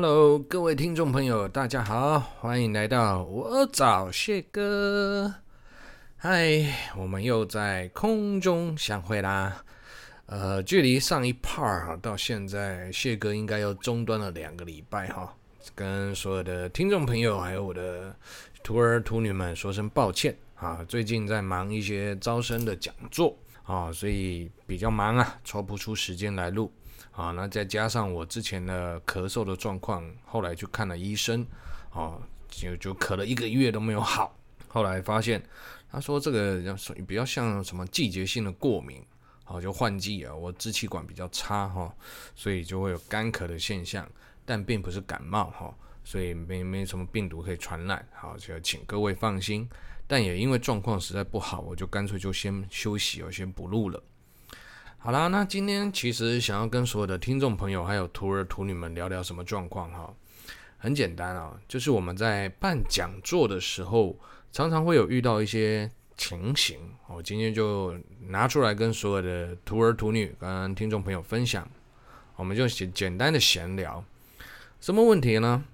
Hello，各位听众朋友，大家好，欢迎来到我找谢哥。嗨，我们又在空中相会啦。呃，距离上一 part 哈到现在，谢哥应该又中断了两个礼拜哈，跟所有的听众朋友还有我的徒儿徒女们说声抱歉啊。最近在忙一些招生的讲座啊，所以比较忙啊，抽不出时间来录。啊，那再加上我之前的咳嗽的状况，后来去看了医生，啊，就就咳了一个月都没有好。后来发现，他说这个要属于比较像什么季节性的过敏，啊，就换季啊，我支气管比较差哈，所以就会有干咳的现象，但并不是感冒哈，所以没没什么病毒可以传染，好，就请各位放心。但也因为状况实在不好，我就干脆就先休息，我先不录了。好啦，那今天其实想要跟所有的听众朋友还有徒儿徒女们聊聊什么状况哈？很简单啊，就是我们在办讲座的时候，常常会有遇到一些情形，我今天就拿出来跟所有的徒儿徒女跟听众朋友分享，我们就简简单的闲聊，什么问题呢？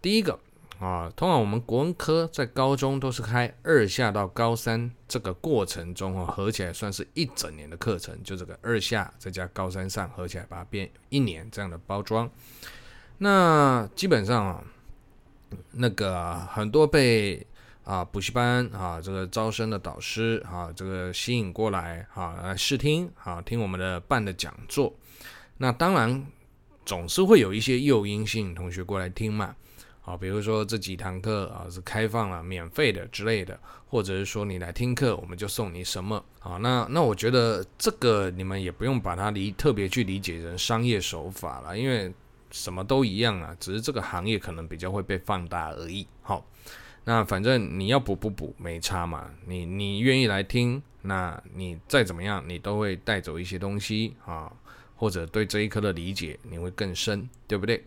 第一个。啊，通常我们国文科在高中都是开二下到高三这个过程中哦，合起来算是一整年的课程，就这个二下再加高三上合起来把它变一年这样的包装。那基本上啊，那个很多被啊补习班啊这个招生的导师啊这个吸引过来啊来试听啊听我们的办的讲座，那当然总是会有一些诱因吸引同学过来听嘛。啊，比如说这几堂课啊是开放了、免费的之类的，或者是说你来听课，我们就送你什么啊？那那我觉得这个你们也不用把它理特别去理解成商业手法了，因为什么都一样啊，只是这个行业可能比较会被放大而已。好，那反正你要补不补没差嘛，你你愿意来听，那你再怎么样，你都会带走一些东西啊，或者对这一科的理解你会更深，对不对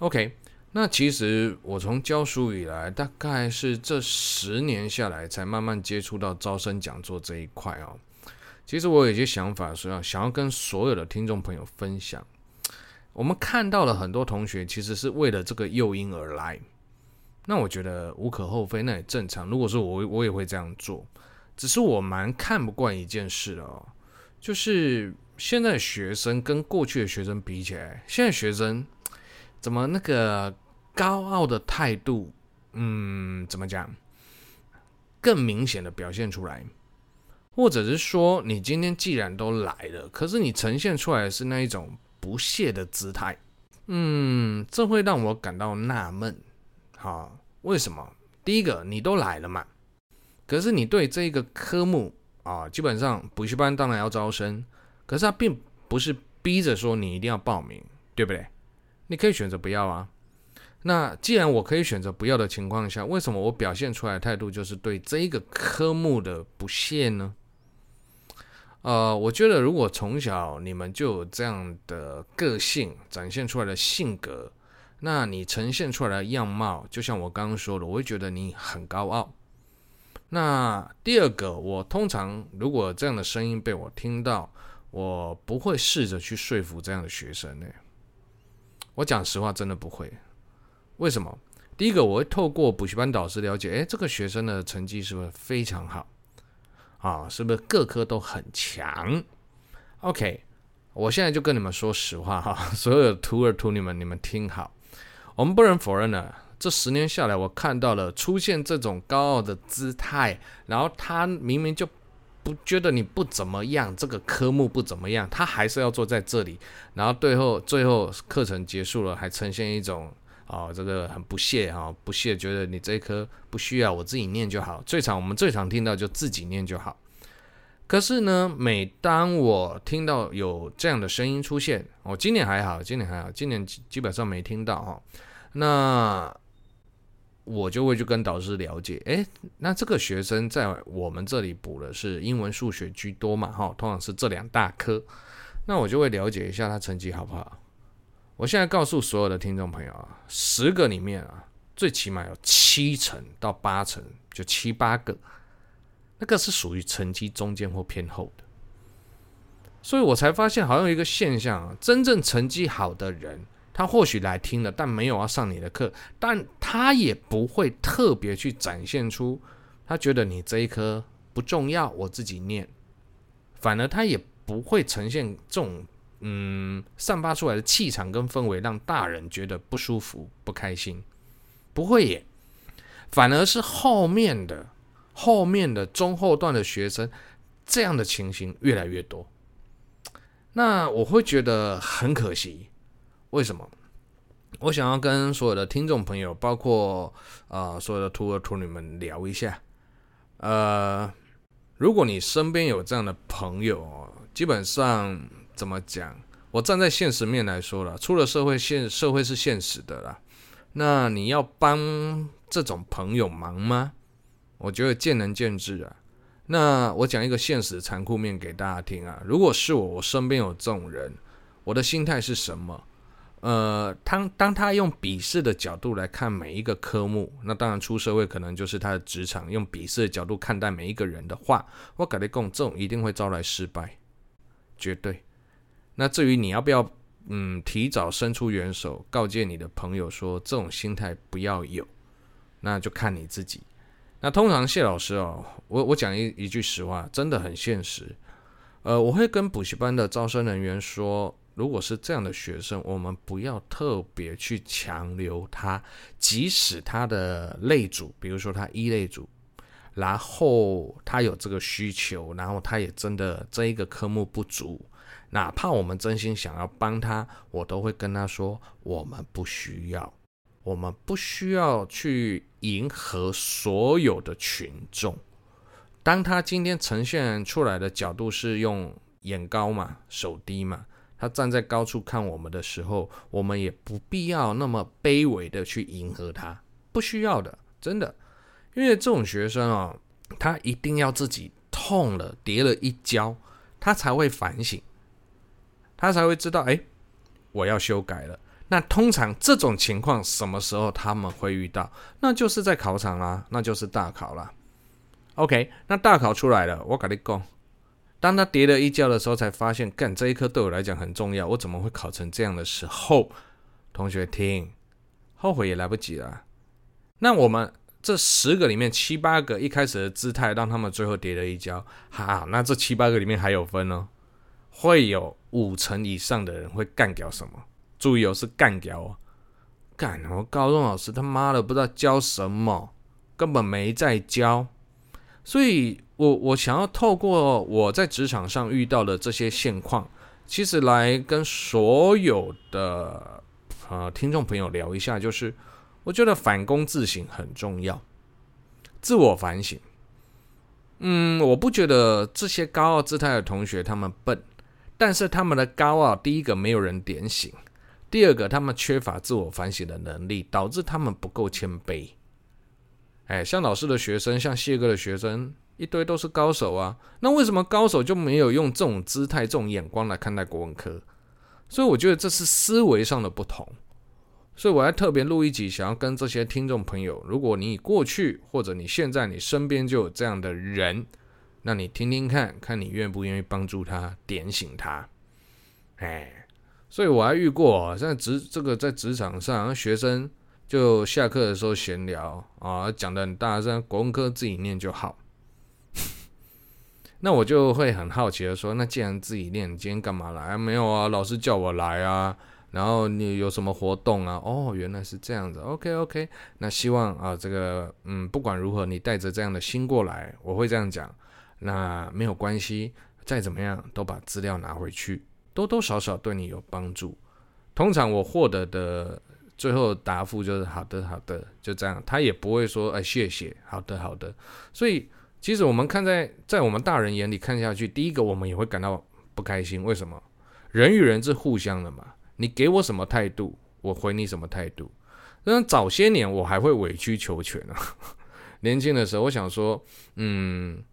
？OK。那其实我从教书以来，大概是这十年下来，才慢慢接触到招生讲座这一块哦。其实我有一些想法，说要想要跟所有的听众朋友分享。我们看到了很多同学，其实是为了这个诱因而来。那我觉得无可厚非，那也正常。如果说我我也会这样做，只是我蛮看不惯一件事的哦，就是现在学生跟过去的学生比起来，现在学生怎么那个？高傲的态度，嗯，怎么讲？更明显的表现出来，或者是说，你今天既然都来了，可是你呈现出来的是那一种不屑的姿态，嗯，这会让我感到纳闷。好，为什么？第一个，你都来了嘛，可是你对这个科目啊，基本上补习班当然要招生，可是他并不是逼着说你一定要报名，对不对？你可以选择不要啊。那既然我可以选择不要的情况下，为什么我表现出来的态度就是对这一个科目的不屑呢？呃，我觉得如果从小你们就有这样的个性展现出来的性格，那你呈现出来的样貌，就像我刚刚说的，我会觉得你很高傲。那第二个，我通常如果这样的声音被我听到，我不会试着去说服这样的学生呢。我讲实话，真的不会。为什么？第一个，我会透过补习班导师了解，诶，这个学生的成绩是不是非常好？啊，是不是各科都很强？OK，我现在就跟你们说实话哈，所有的徒儿徒女们，你们听好，我们不能否认呢，这十年下来，我看到了出现这种高傲的姿态，然后他明明就不觉得你不怎么样，这个科目不怎么样，他还是要坐在这里，然后最后最后课程结束了，还呈现一种。哦，这个很不屑哈、不屑，觉得你这一科不需要，我自己念就好。最常我们最常听到就自己念就好。可是呢，每当我听到有这样的声音出现，哦，今年还好，今年还好，今年基本上没听到哈、哦。那我就会去跟导师了解，诶，那这个学生在我们这里补的是英文、数学居多嘛，哈、哦，通常是这两大科。那我就会了解一下他成绩好不好。我现在告诉所有的听众朋友啊，十个里面啊，最起码有七成到八成，就七八个，那个是属于成绩中间或偏后的。所以我才发现，好像一个现象啊，真正成绩好的人，他或许来听了，但没有要上你的课，但他也不会特别去展现出他觉得你这一科不重要，我自己念。反而他也不会呈现这种嗯散发出来的气场跟氛围，让大人觉得不舒服、不开心。不会耶，反而是后面的后面的中后段的学生，这样的情形越来越多。那我会觉得很可惜，为什么？我想要跟所有的听众朋友，包括啊、呃、所有的徒儿徒女们聊一下。呃，如果你身边有这样的朋友，基本上怎么讲？我站在现实面来说了，出了社会现社会是现实的啦。那你要帮这种朋友忙吗？我觉得见仁见智啊。那我讲一个现实残酷面给大家听啊。如果是我，我身边有这种人，我的心态是什么？呃，当当他用鄙视的角度来看每一个科目，那当然出社会可能就是他的职场，用鄙视的角度看待每一个人的话，我跟你讲，这种一定会招来失败，绝对。那至于你要不要，嗯，提早伸出援手，告诫你的朋友说，这种心态不要有，那就看你自己。那通常谢老师哦，我我讲一一句实话，真的很现实。呃，我会跟补习班的招生人员说，如果是这样的学生，我们不要特别去强留他，即使他的类组，比如说他一类组，然后他有这个需求，然后他也真的这一个科目不足，哪怕我们真心想要帮他，我都会跟他说，我们不需要。我们不需要去迎合所有的群众。当他今天呈现出来的角度是用眼高嘛、手低嘛，他站在高处看我们的时候，我们也不必要那么卑微的去迎合他，不需要的，真的。因为这种学生啊，他一定要自己痛了、跌了一跤，他才会反省，他才会知道，哎，我要修改了。那通常这种情况什么时候他们会遇到？那就是在考场啦，那就是大考啦。OK，那大考出来了，我跟你讲，当他跌了一跤的时候，才发现，干这一科对我来讲很重要，我怎么会考成这样的时候？同学听，后悔也来不及了。那我们这十个里面七八个一开始的姿态，让他们最后跌了一跤，哈，那这七八个里面还有分哦，会有五成以上的人会干掉什么？注意哦，是干掉哦，干！我高中老师他妈的不知道教什么，根本没在教。所以我我想要透过我在职场上遇到的这些现况，其实来跟所有的呃听众朋友聊一下，就是我觉得反躬自省很重要，自我反省。嗯，我不觉得这些高傲姿态的同学他们笨，但是他们的高傲，第一个没有人点醒。第二个，他们缺乏自我反省的能力，导致他们不够谦卑。哎，像老师的学生，像谢哥的学生，一堆都是高手啊。那为什么高手就没有用这种姿态、这种眼光来看待国文科？所以我觉得这是思维上的不同。所以我还特别录一集，想要跟这些听众朋友，如果你过去或者你现在你身边就有这样的人，那你听听看看你愿不愿意帮助他点醒他？哎。所以我还遇过，在职这个在职场上，学生就下课的时候闲聊啊，讲的很大声，国文科自己念就好。那我就会很好奇的说，那既然自己念，今天干嘛来？没有啊，老师叫我来啊。然后你有什么活动啊？哦，原来是这样子。OK OK，那希望啊，这个嗯，不管如何，你带着这样的心过来，我会这样讲。那没有关系，再怎么样都把资料拿回去。多多少少对你有帮助，通常我获得的最后答复就是好的好的，就这样，他也不会说哎谢谢，好的好的。所以其实我们看在在我们大人眼里看下去，第一个我们也会感到不开心，为什么？人与人是互相的嘛，你给我什么态度，我回你什么态度。那早些年我还会委曲求全啊，年轻的时候我想说，嗯。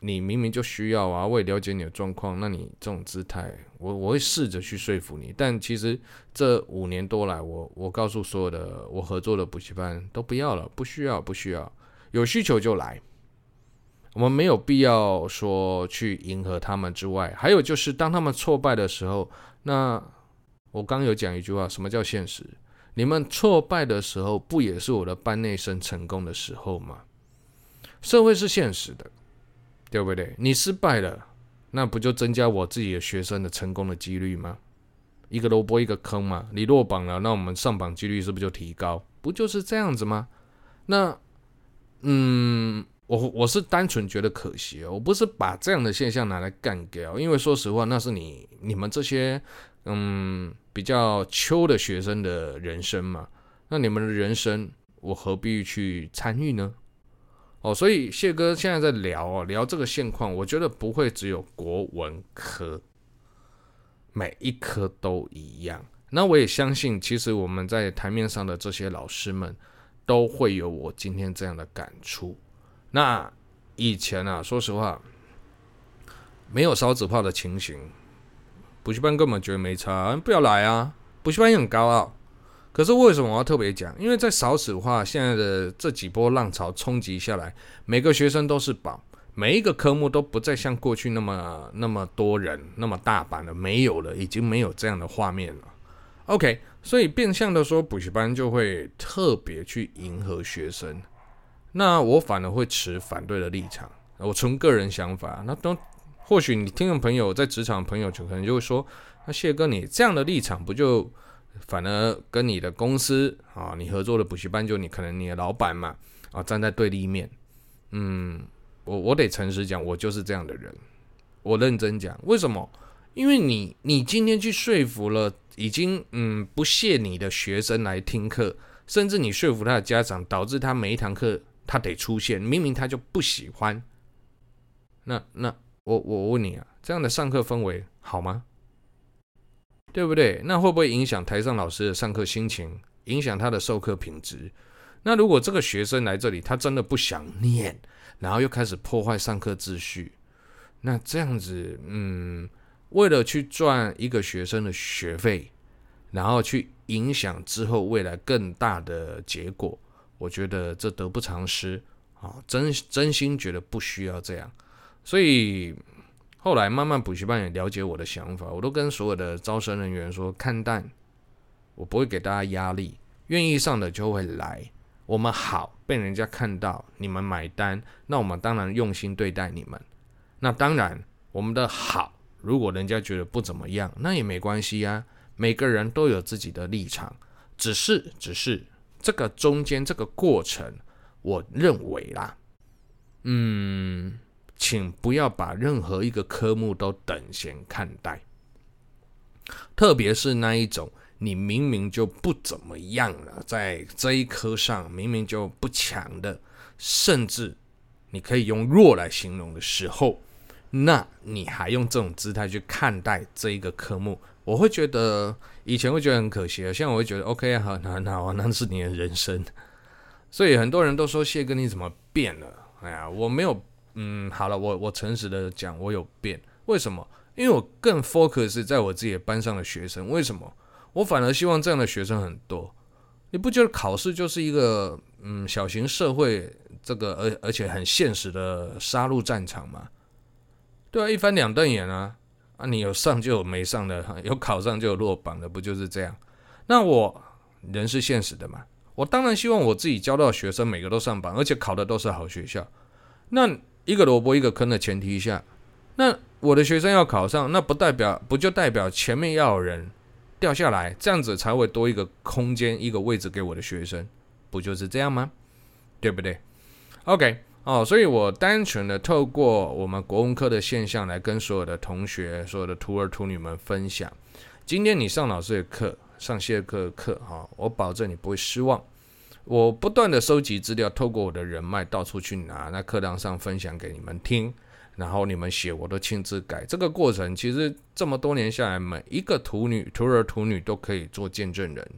你明明就需要啊，我也了解你的状况，那你这种姿态，我我会试着去说服你。但其实这五年多来，我我告诉所有的我合作的补习班都不要了，不需要，不需要，有需求就来。我们没有必要说去迎合他们之外，还有就是当他们挫败的时候，那我刚有讲一句话，什么叫现实？你们挫败的时候，不也是我的班内生成功的时候吗？社会是现实的，对不对？你失败了，那不就增加我自己的学生的成功的几率吗？一个萝卜一个坑嘛。你落榜了，那我们上榜几率是不是就提高？不就是这样子吗？那，嗯，我我是单纯觉得可惜哦，我不是把这样的现象拿来干掉，因为说实话，那是你你们这些嗯。比较秋的学生的人生嘛，那你们的人生我何必去参与呢？哦，所以谢哥现在在聊哦，聊这个现况，我觉得不会只有国文科，每一科都一样。那我也相信，其实我们在台面上的这些老师们都会有我今天这样的感触。那以前啊，说实话，没有烧纸炮的情形。补习班根本觉得没差，不要来啊！补习班也很高傲，可是为什么我要特别讲？因为在少子化现在的这几波浪潮冲击下来，每个学生都是宝，每一个科目都不再像过去那么那么多人那么大班了，没有了，已经没有这样的画面了。OK，所以变相的说，补习班就会特别去迎合学生，那我反而会持反对的立场。我从个人想法，那都。或许你听众朋友在职场朋友就可能就会说，那谢哥你这样的立场不就反而跟你的公司啊，你合作的补习班就你可能你的老板嘛啊站在对立面。嗯，我我得诚实讲，我就是这样的人。我认真讲，为什么？因为你你今天去说服了已经嗯不屑你的学生来听课，甚至你说服他的家长，导致他每一堂课他得出现，明明他就不喜欢。那那。我我问你啊，这样的上课氛围好吗？对不对？那会不会影响台上老师的上课心情，影响他的授课品质？那如果这个学生来这里，他真的不想念，然后又开始破坏上课秩序，那这样子，嗯，为了去赚一个学生的学费，然后去影响之后未来更大的结果，我觉得这得不偿失啊！真真心觉得不需要这样。所以后来慢慢补习班也了解我的想法，我都跟所有的招生人员说，看淡，我不会给大家压力，愿意上的就会来。我们好被人家看到，你们买单，那我们当然用心对待你们。那当然，我们的好，如果人家觉得不怎么样，那也没关系呀。每个人都有自己的立场，只是只是这个中间这个过程，我认为啦，嗯。请不要把任何一个科目都等闲看待，特别是那一种你明明就不怎么样了，在这一科上明明就不强的，甚至你可以用弱来形容的时候，那你还用这种姿态去看待这一个科目，我会觉得以前会觉得很可惜，现在我会觉得 OK 啊，很好，那那那是你的人生。所以很多人都说谢哥你怎么变了？哎呀，我没有。嗯，好了，我我诚实的讲，我有变。为什么？因为我更 focus 在我自己班上的学生。为什么？我反而希望这样的学生很多。你不觉得考试就是一个嗯小型社会这个而而且很现实的杀戮战场吗？对啊，一翻两瞪眼啊啊！你有上就有没上的，有考上就有落榜的，不就是这样？那我人是现实的嘛，我当然希望我自己教到学生每个都上榜，而且考的都是好学校。那一个萝卜一个坑的前提下，那我的学生要考上，那不代表不就代表前面要有人掉下来，这样子才会多一个空间一个位置给我的学生，不就是这样吗？对不对？OK 哦，所以我单纯的透过我们国文科的现象来跟所有的同学、所有的徒儿徒女们分享。今天你上老师的课，上谢课课哈，我保证你不会失望。我不断的收集资料，透过我的人脉到处去拿，那课堂上分享给你们听，然后你们写我都亲自改。这个过程其实这么多年下来，每一个徒女、徒儿、徒女都可以做见证人。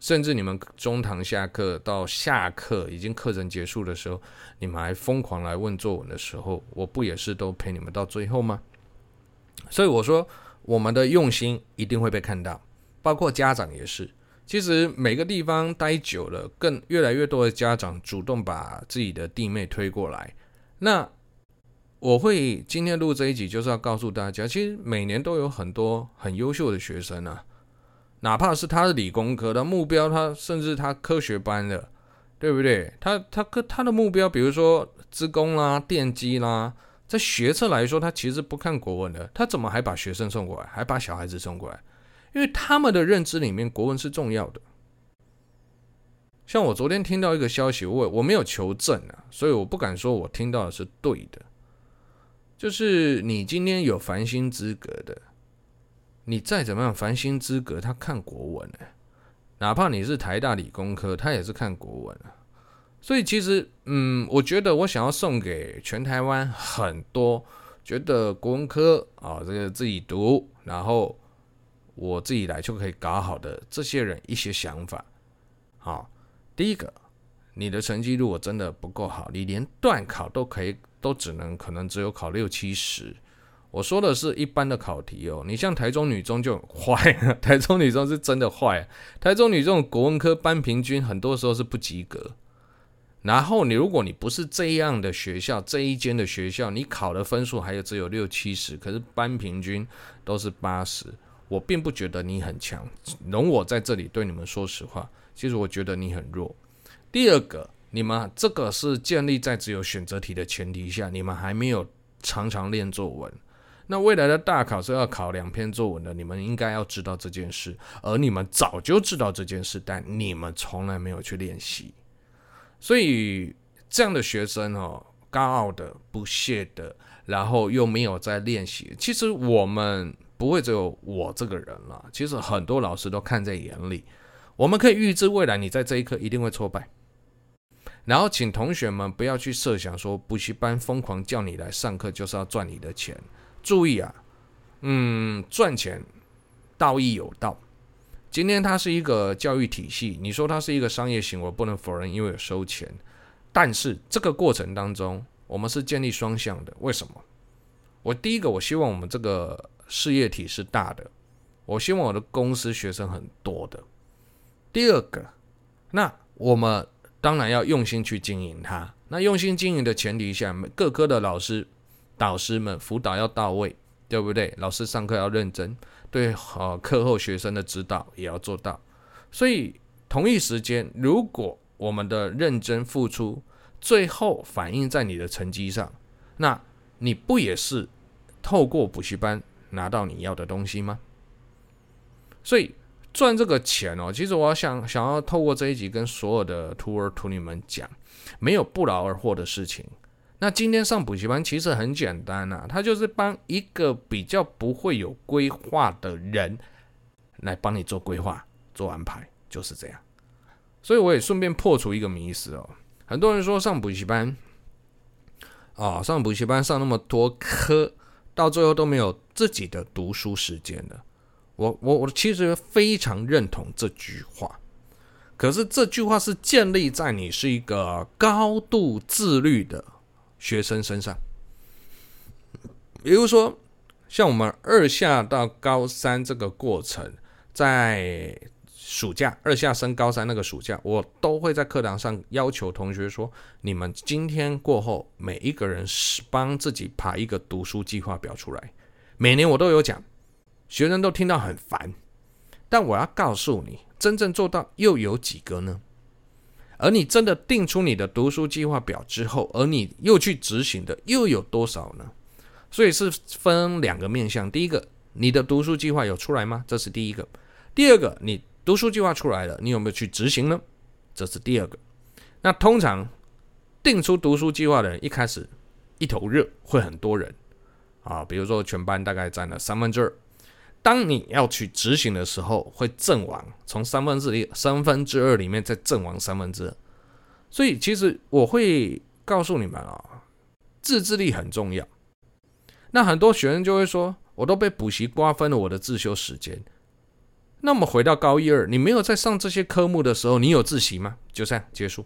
甚至你们中堂下课到下课，已经课程结束的时候，你们还疯狂来问作文的时候，我不也是都陪你们到最后吗？所以我说，我们的用心一定会被看到，包括家长也是。其实每个地方待久了，更越来越多的家长主动把自己的弟妹推过来。那我会今天录这一集，就是要告诉大家，其实每年都有很多很优秀的学生啊。哪怕是他是理工科的目标，他甚至他科学班的，对不对？他他科他的目标，比如说资工啦、电机啦，在学测来说，他其实不看国文的，他怎么还把学生送过来，还把小孩子送过来？因为他们的认知里面，国文是重要的。像我昨天听到一个消息，我我没有求证啊，所以我不敢说我听到的是对的。就是你今天有繁星资格的。你再怎么样，繁星资格，他看国文呢，哪怕你是台大理工科，他也是看国文啊。所以其实，嗯，我觉得我想要送给全台湾很多觉得国文科啊，这个自己读，然后我自己来就可以搞好的这些人一些想法。好，第一个，你的成绩如果真的不够好，你连段考都可以，都只能可能只有考六七十。我说的是一般的考题哦，你像台中女中就很坏，台中女中是真的坏。台中女中国文科班平均很多时候是不及格。然后你如果你不是这样的学校，这一间的学校，你考的分数还有只有六七十，可是班平均都是八十，我并不觉得你很强。容我在这里对你们说实话，其实我觉得你很弱。第二个，你们这个是建立在只有选择题的前提下，你们还没有常常练作文。那未来的大考是要考两篇作文的，你们应该要知道这件事，而你们早就知道这件事，但你们从来没有去练习。所以这样的学生哦，高傲的、不屑的，然后又没有在练习。其实我们不会只有我这个人了，其实很多老师都看在眼里。我们可以预知未来你在这一刻一定会挫败，然后请同学们不要去设想说补习班疯狂叫你来上课就是要赚你的钱。注意啊，嗯，赚钱道义有道。今天它是一个教育体系，你说它是一个商业行为，不能否认，因为有收钱。但是这个过程当中，我们是建立双向的。为什么？我第一个，我希望我们这个事业体是大的，我希望我的公司学生很多的。第二个，那我们当然要用心去经营它。那用心经营的前提下，各科的老师。导师们辅导要到位，对不对？老师上课要认真，对，呃，课后学生的指导也要做到。所以同一时间，如果我们的认真付出，最后反映在你的成绩上，那你不也是透过补习班拿到你要的东西吗？所以赚这个钱哦，其实我想想要透过这一集跟所有的徒儿徒女们讲，没有不劳而获的事情。那今天上补习班其实很简单呐、啊，他就是帮一个比较不会有规划的人来帮你做规划、做安排，就是这样。所以我也顺便破除一个迷思哦，很多人说上补习班，啊，上补习班上那么多科，到最后都没有自己的读书时间的。我我我其实非常认同这句话，可是这句话是建立在你是一个高度自律的。学生身上，比如说，像我们二下到高三这个过程，在暑假二下升高三那个暑假，我都会在课堂上要求同学说：你们今天过后，每一个人是帮自己排一个读书计划表出来。每年我都有讲，学生都听到很烦，但我要告诉你，真正做到又有几个呢？而你真的定出你的读书计划表之后，而你又去执行的又有多少呢？所以是分两个面向。第一个，你的读书计划有出来吗？这是第一个。第二个，你读书计划出来了，你有没有去执行呢？这是第二个。那通常定出读书计划的人，一开始一头热，会很多人啊，比如说全班大概占了三分之二。当你要去执行的时候，会阵亡，从三分之一、三分之二里面再阵亡三分之二。所以，其实我会告诉你们啊，自制力很重要。那很多学生就会说，我都被补习瓜分了我的自修时间。那么回到高一二，你没有在上这些科目的时候，你有自习吗？就这样结束。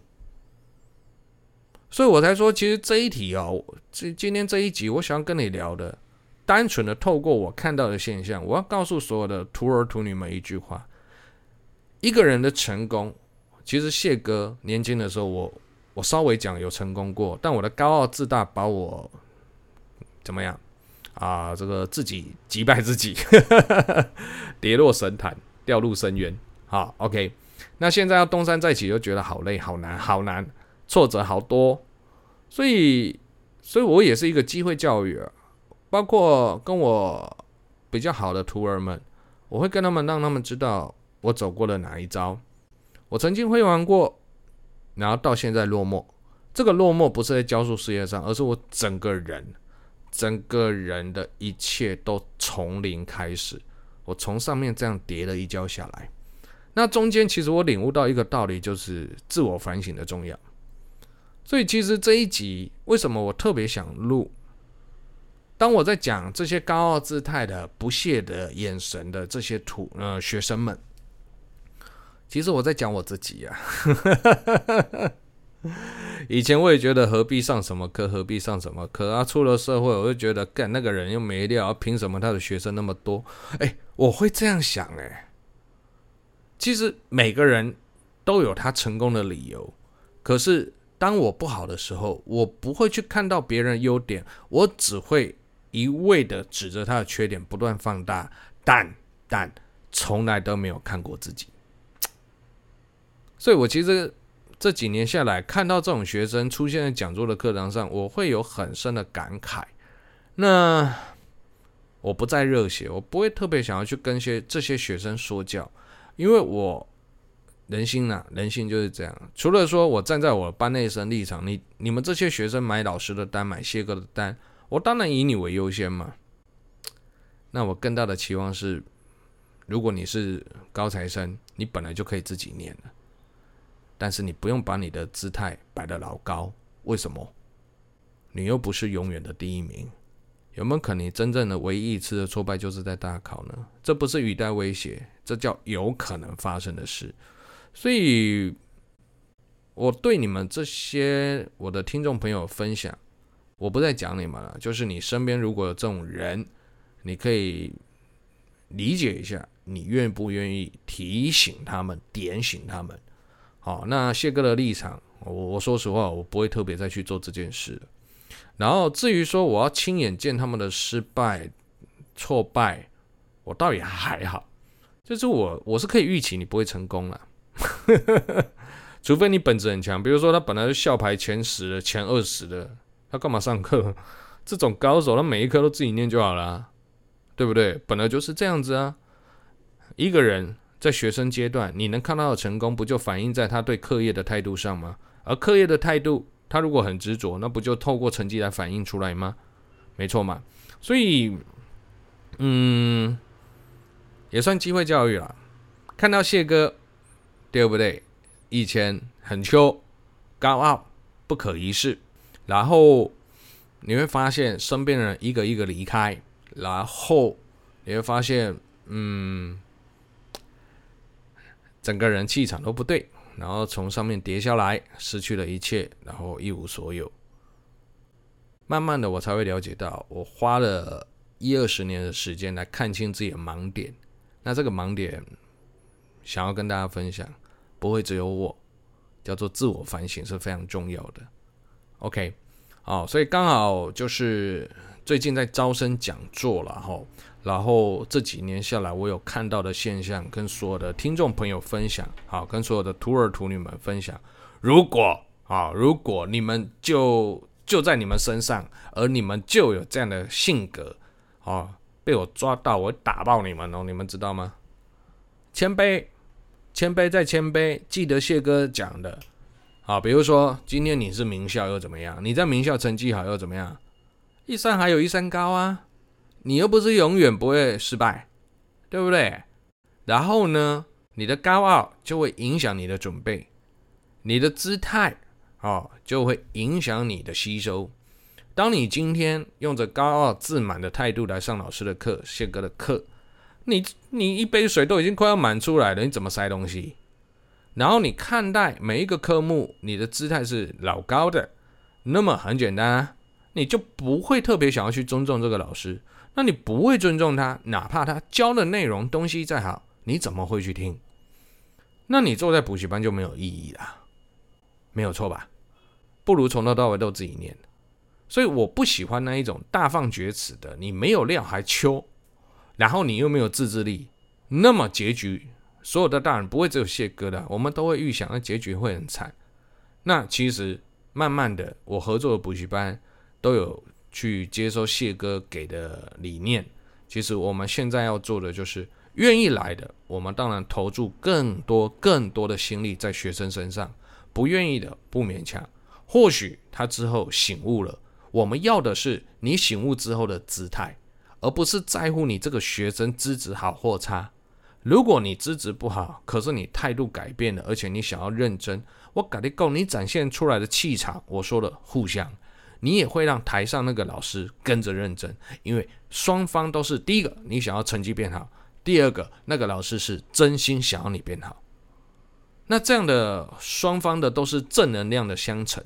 所以我才说，其实这一题哦，这今天这一集，我想跟你聊的。单纯的透过我看到的现象，我要告诉所有的徒儿徒女们一句话：一个人的成功，其实谢哥年轻的时候我，我稍微讲有成功过，但我的高傲自大把我怎么样啊？这个自己击败自己，跌落神坛。掉入深渊。好，OK。那现在要东山再起，又觉得好累、好难、好难，挫折好多。所以，所以我也是一个机会教育啊。包括跟我比较好的徒儿们，我会跟他们让他们知道我走过了哪一招。我曾经辉煌过，然后到现在落寞。这个落寞不是在教书事业上，而是我整个人。整个人的一切都从零开始，我从上面这样跌了一跤下来。那中间其实我领悟到一个道理，就是自我反省的重要。所以其实这一集为什么我特别想录？当我在讲这些高傲姿态的、不屑的眼神的这些土呃学生们，其实我在讲我自己呀、啊。以前我也觉得何必上什么课，何必上什么课啊？出了社会，我就觉得干那个人又没料，凭什么他的学生那么多？哎，我会这样想哎。其实每个人都有他成功的理由，可是当我不好的时候，我不会去看到别人优点，我只会一味的指着他的缺点，不断放大，但但从来都没有看过自己。所以我其实。这几年下来，看到这种学生出现在讲座的课堂上，我会有很深的感慨。那我不再热血，我不会特别想要去跟些这些学生说教，因为我人心呐、啊，人性就是这样。除了说我站在我班内生立场，你你们这些学生买老师的单，买谢哥的单，我当然以你为优先嘛。那我更大的期望是，如果你是高材生，你本来就可以自己念了。但是你不用把你的姿态摆得老高，为什么？你又不是永远的第一名，有没有可能你真正的唯一一次的挫败就是在大考呢？这不是语带威胁，这叫有可能发生的事。所以，我对你们这些我的听众朋友分享，我不再讲你们了，就是你身边如果有这种人，你可以理解一下，你愿不愿意提醒他们、点醒他们？好，那谢哥的立场，我我说实话，我不会特别再去做这件事。然后至于说我要亲眼见他们的失败、挫败，我倒也还好。就是我我是可以预期你不会成功了，除非你本质很强。比如说他本来是校排前十的、前二十的，他干嘛上课？这种高手，他每一科都自己念就好了，对不对？本来就是这样子啊，一个人。在学生阶段，你能看到的成功，不就反映在他对课业的态度上吗？而课业的态度，他如果很执着，那不就透过成绩来反映出来吗？没错嘛。所以，嗯，也算机会教育了。看到谢哥，对不对？以前很秋、高傲、不可一世，然后你会发现身边人一个一个离开，然后你会发现，嗯。整个人气场都不对，然后从上面跌下来，失去了一切，然后一无所有。慢慢的，我才会了解到，我花了一二十年的时间来看清自己的盲点。那这个盲点，想要跟大家分享，不会只有我，叫做自我反省是非常重要的。OK，好，所以刚好就是最近在招生讲座了哈。然后这几年下来，我有看到的现象，跟所有的听众朋友分享，好，跟所有的徒儿徒女们分享。如果啊，如果你们就就在你们身上，而你们就有这样的性格，啊，被我抓到，我打爆你们哦，你们知道吗？谦卑，谦卑再谦卑，记得谢哥讲的，好，比如说今天你是名校又怎么样？你在名校成绩好又怎么样？一山还有一山高啊。你又不是永远不会失败，对不对？然后呢，你的高傲就会影响你的准备，你的姿态哦，就会影响你的吸收。当你今天用着高傲自满的态度来上老师的课、谢哥的课，你你一杯水都已经快要满出来了，你怎么塞东西？然后你看待每一个科目，你的姿态是老高的，那么很简单啊，你就不会特别想要去尊重这个老师。那你不会尊重他，哪怕他教的内容东西再好，你怎么会去听？那你坐在补习班就没有意义了，没有错吧？不如从头到尾都自己念。所以我不喜欢那一种大放厥词的，你没有料还秋，然后你又没有自制力，那么结局所有的大人不会只有谢哥的，我们都会预想那结局会很惨。那其实慢慢的，我合作的补习班都有去接收谢哥给的理念。其实我们现在要做的就是，愿意来的，我们当然投注更多更多的心力在学生身上；不愿意的，不勉强。或许他之后醒悟了，我们要的是你醒悟之后的姿态，而不是在乎你这个学生资质好或差。如果你资质不好，可是你态度改变了，而且你想要认真，我跟你讲，你展现出来的气场，我说了互相。你也会让台上那个老师跟着认真，因为双方都是第一个，你想要成绩变好；第二个，那个老师是真心想要你变好。那这样的双方的都是正能量的相乘，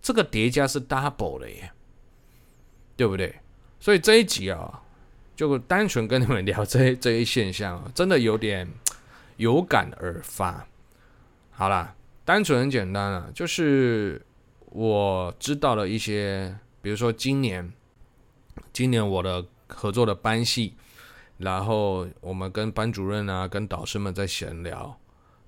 这个叠加是 double 的耶，对不对？所以这一集啊，就单纯跟你们聊这这一现象，真的有点有感而发。好啦，单纯很简单啊，就是。我知道了一些，比如说今年，今年我的合作的班系，然后我们跟班主任啊、跟导师们在闲聊，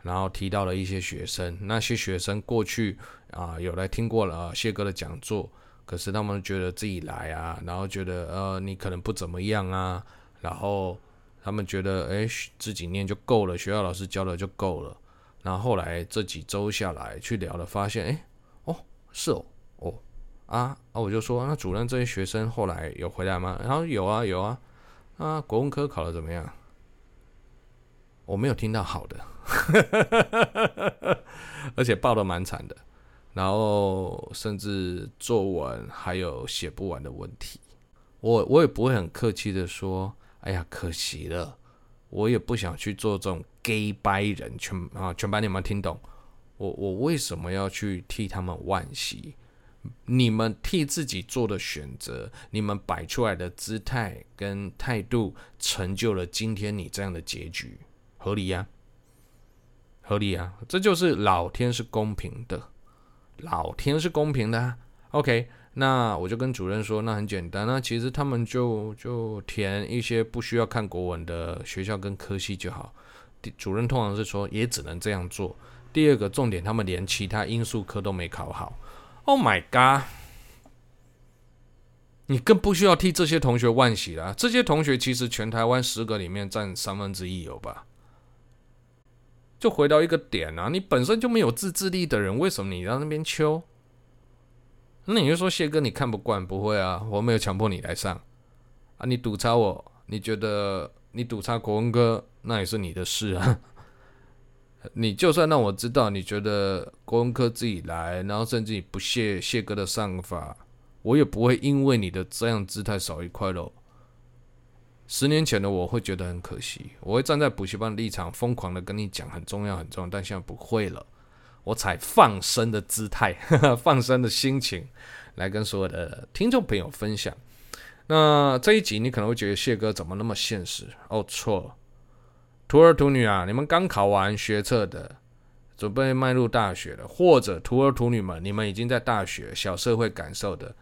然后提到了一些学生，那些学生过去啊有来听过了谢哥的讲座，可是他们觉得自己来啊，然后觉得呃你可能不怎么样啊，然后他们觉得哎自己念就够了，学校老师教的就够了，然后后来这几周下来去聊了，发现哎哦。是哦，哦，啊啊！我就说，那主任这些学生后来有回来吗？然后有啊，有啊，啊，国文科考的怎么样？我没有听到好的，而且报的蛮惨的，然后甚至作文还有写不完的问题。我我也不会很客气的说，哎呀，可惜了。我也不想去做这种 gay 掰人，全啊全班你们听懂？我我为什么要去替他们惋惜？你们替自己做的选择，你们摆出来的姿态跟态度，成就了今天你这样的结局，合理呀？合理呀？这就是老天是公平的，老天是公平的啊。OK，那我就跟主任说，那很简单，那其实他们就就填一些不需要看国文的学校跟科系就好。主任通常是说，也只能这样做。第二个重点，他们连其他因素科都没考好。Oh my god！你更不需要替这些同学惋惜了。这些同学其实全台湾十个里面占三分之一有吧？就回到一个点啊，你本身就没有自制力的人，为什么你到那边求？那你就说谢哥你看不惯？不会啊，我没有强迫你来上啊。你堵插我，你觉得你堵插国文哥，那也是你的事啊。你就算让我知道，你觉得国文科自己来，然后甚至你不屑谢哥的上法，我也不会因为你的这样姿态少一块肉。十年前的我会觉得很可惜，我会站在补习班的立场，疯狂的跟你讲很重要很重要，但现在不会了，我采放生的姿态，放生的心情来跟所有的听众朋友分享。那这一集你可能会觉得谢哥怎么那么现实？哦，错。徒儿徒女啊，你们刚考完学测的，准备迈入大学的，或者徒儿徒女们，你们已经在大学小社会感受的，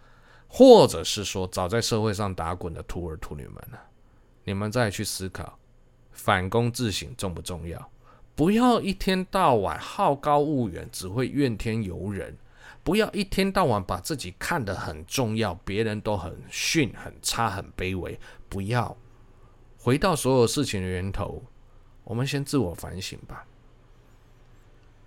或者是说早在社会上打滚的徒儿徒女们了，你们再去思考，反躬自省重不重要？不要一天到晚好高骛远，只会怨天尤人；不要一天到晚把自己看得很重要，别人都很逊、很差、很卑微。不要回到所有事情的源头。我们先自我反省吧。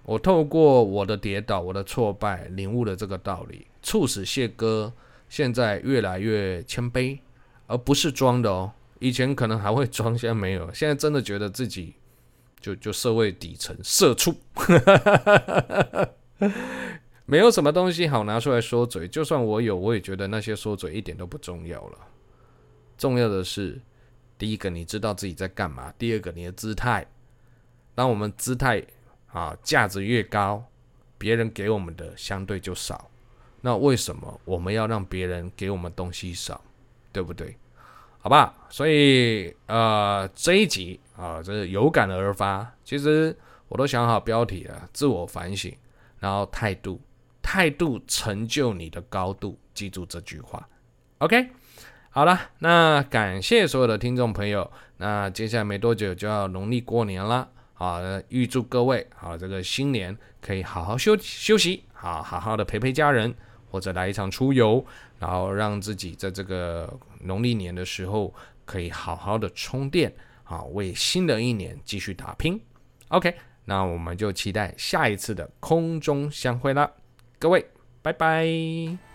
我透过我的跌倒、我的挫败，领悟了这个道理，促使谢哥现在越来越谦卑，而不是装的哦。以前可能还会装，现在没有。现在真的觉得自己就就社会底层社畜，没有什么东西好拿出来说嘴。就算我有，我也觉得那些说嘴一点都不重要了。重要的是。第一个，你知道自己在干嘛；第二个，你的姿态。当我们姿态啊价值越高，别人给我们的相对就少。那为什么我们要让别人给我们东西少？对不对？好吧。所以呃，这一集啊，这是有感而发。其实我都想好标题了：自我反省，然后态度，态度成就你的高度。记住这句话。OK。好了，那感谢所有的听众朋友。那接下来没多久就要农历过年了，啊，预祝各位啊，这个新年可以好好休休息，好好好的陪陪家人，或者来一场出游，然后让自己在这个农历年的时候可以好好的充电，啊，为新的一年继续打拼。OK，那我们就期待下一次的空中相会啦，各位，拜拜。